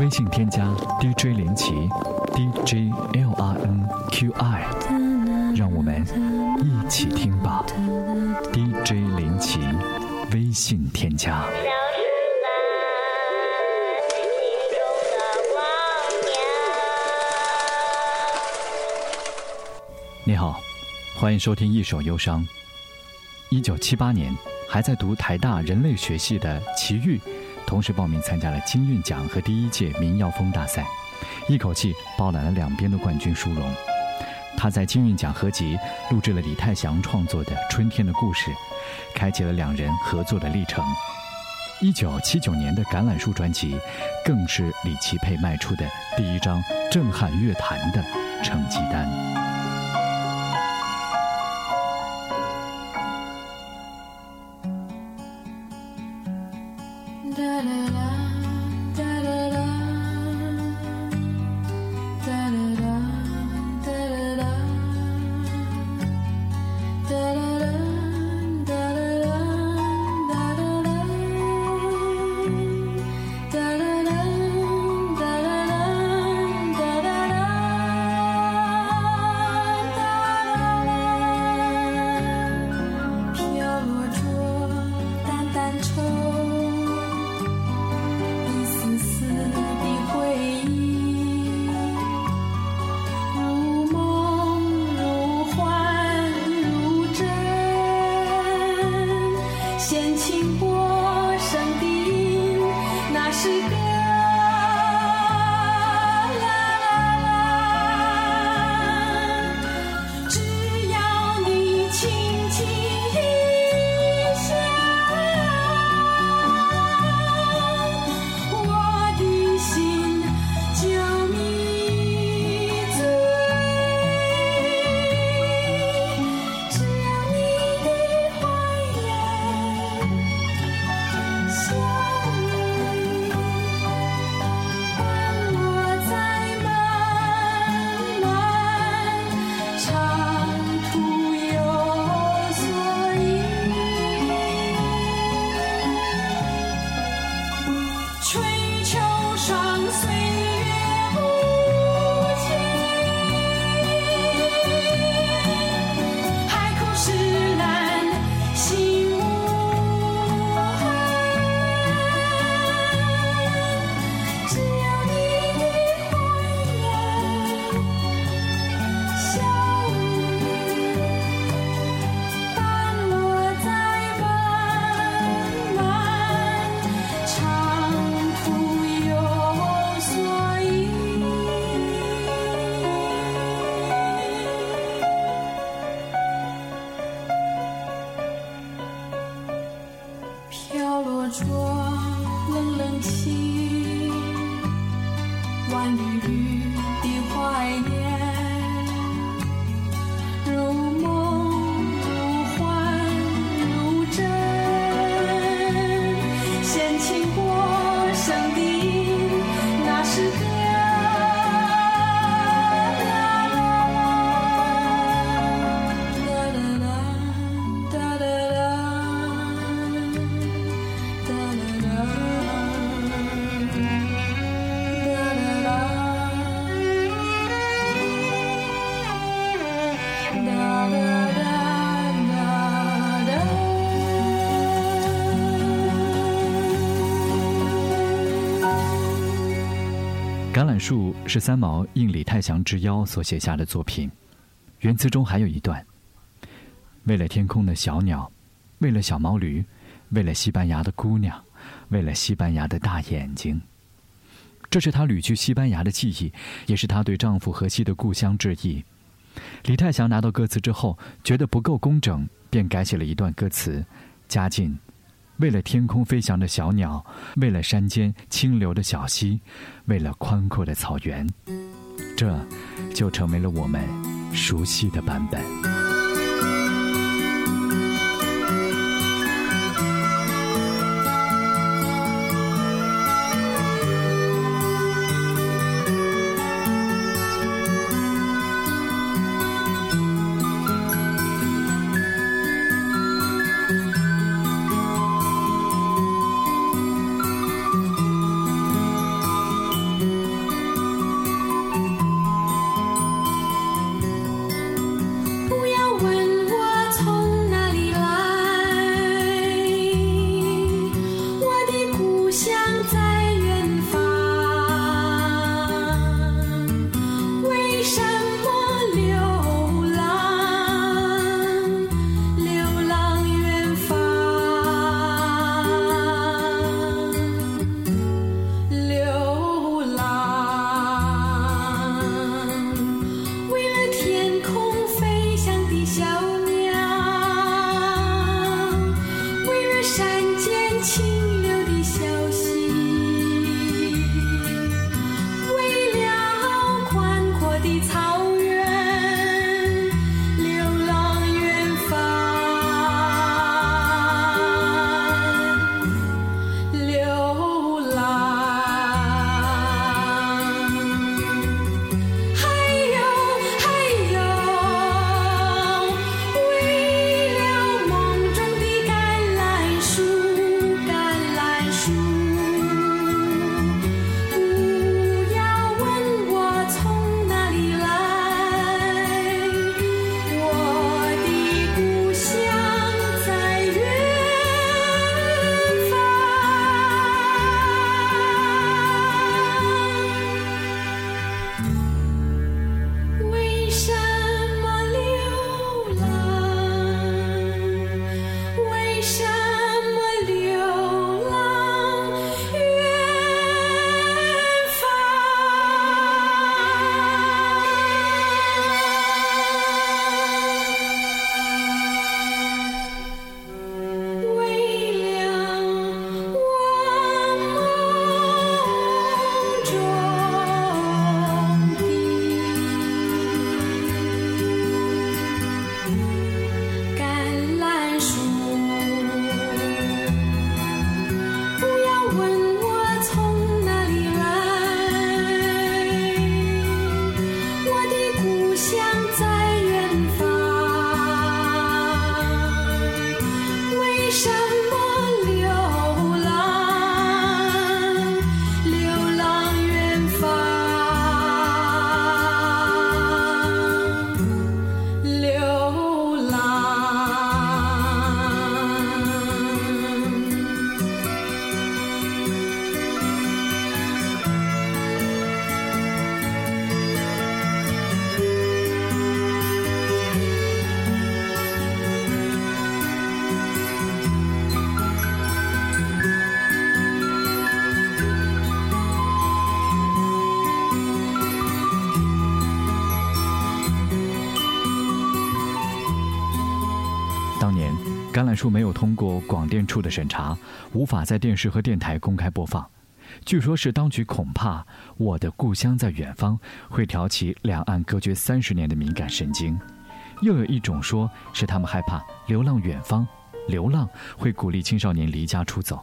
微信添加 DJ 林奇，DJ L R N Q I，让我们一起听吧。DJ 林奇，微信添加。你好，欢迎收听《一首忧伤》。一九七八年，还在读台大人类学系的齐豫，同时报名参加了金韵奖和第一届民谣风大赛，一口气包揽了两边的冠军殊荣。他在金韵奖合集录制了李泰祥创作的《春天的故事》，开启了两人合作的历程。一九七九年的《橄榄树》专辑，更是李奇佩迈出的第一张震撼乐坛的成绩单。榄树是三毛应李泰祥之邀所写下的作品，原词中还有一段：“为了天空的小鸟，为了小毛驴，为了西班牙的姑娘，为了西班牙的大眼睛。”这是她旅去西班牙的记忆，也是她对丈夫荷西的故乡致意。李泰祥拿到歌词之后，觉得不够工整，便改写了一段歌词，加进。为了天空飞翔的小鸟，为了山间清流的小溪，为了宽阔的草原，这就成为了我们熟悉的版本。橄榄树没有通过广电处的审查，无法在电视和电台公开播放。据说是当局恐怕《我的故乡在远方》会挑起两岸隔绝三十年的敏感神经，又有一种说是他们害怕流浪远方，流浪会鼓励青少年离家出走。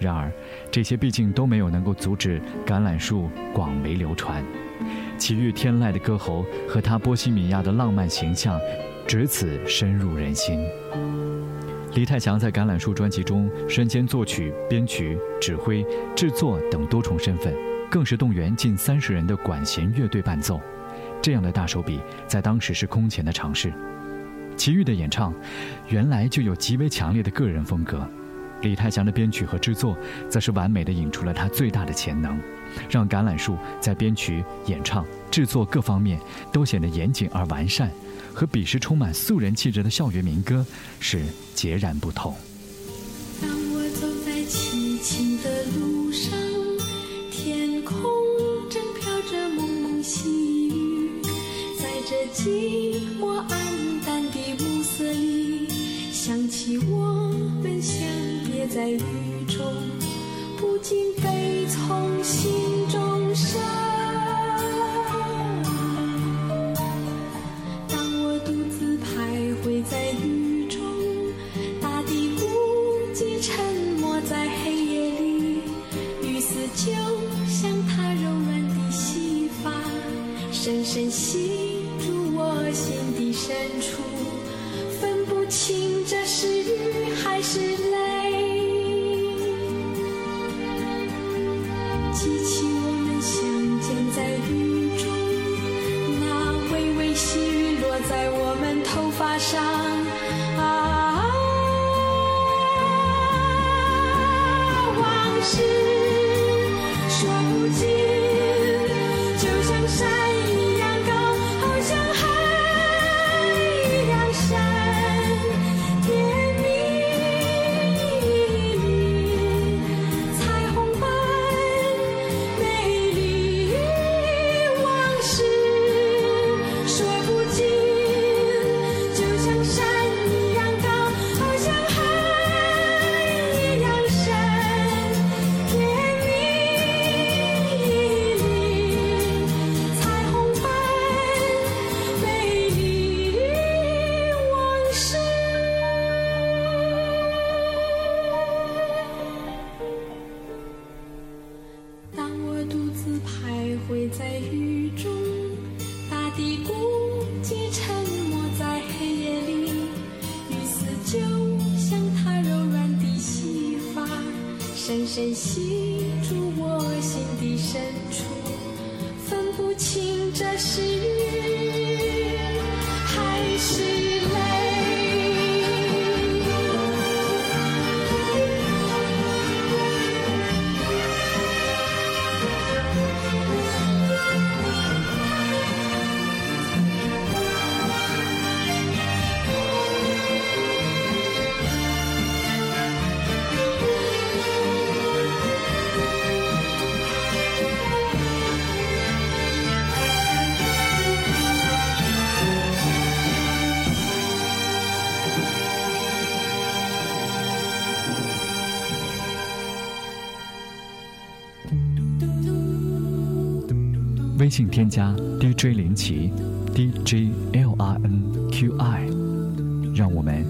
然而，这些毕竟都没有能够阻止橄榄树广为流传。奇遇天籁的歌喉和他波西米亚的浪漫形象，至此深入人心。李泰祥在《橄榄树》专辑中身兼作曲、编曲、指挥、制作等多重身份，更是动员近三十人的管弦乐队伴奏。这样的大手笔，在当时是空前的尝试。齐豫的演唱，原来就有极为强烈的个人风格。李泰祥的编曲和制作，则是完美的引出了他最大的潜能，让《橄榄树》在编曲、演唱、制作各方面都显得严谨而完善。和彼时充满素人气质的校园民歌是截然不同。当我走在凄清的路上，天空正飘着蒙蒙细雨，在这寂寞暗淡的暮色里，想起我们相别在雨中，不禁悲从心记起深深吸住我心底深处，分不清这是。微信添加 DJ 林奇，DJ L R N Q I，让我们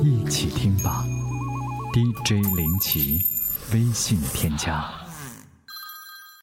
一起听吧。DJ 林奇，微信添加。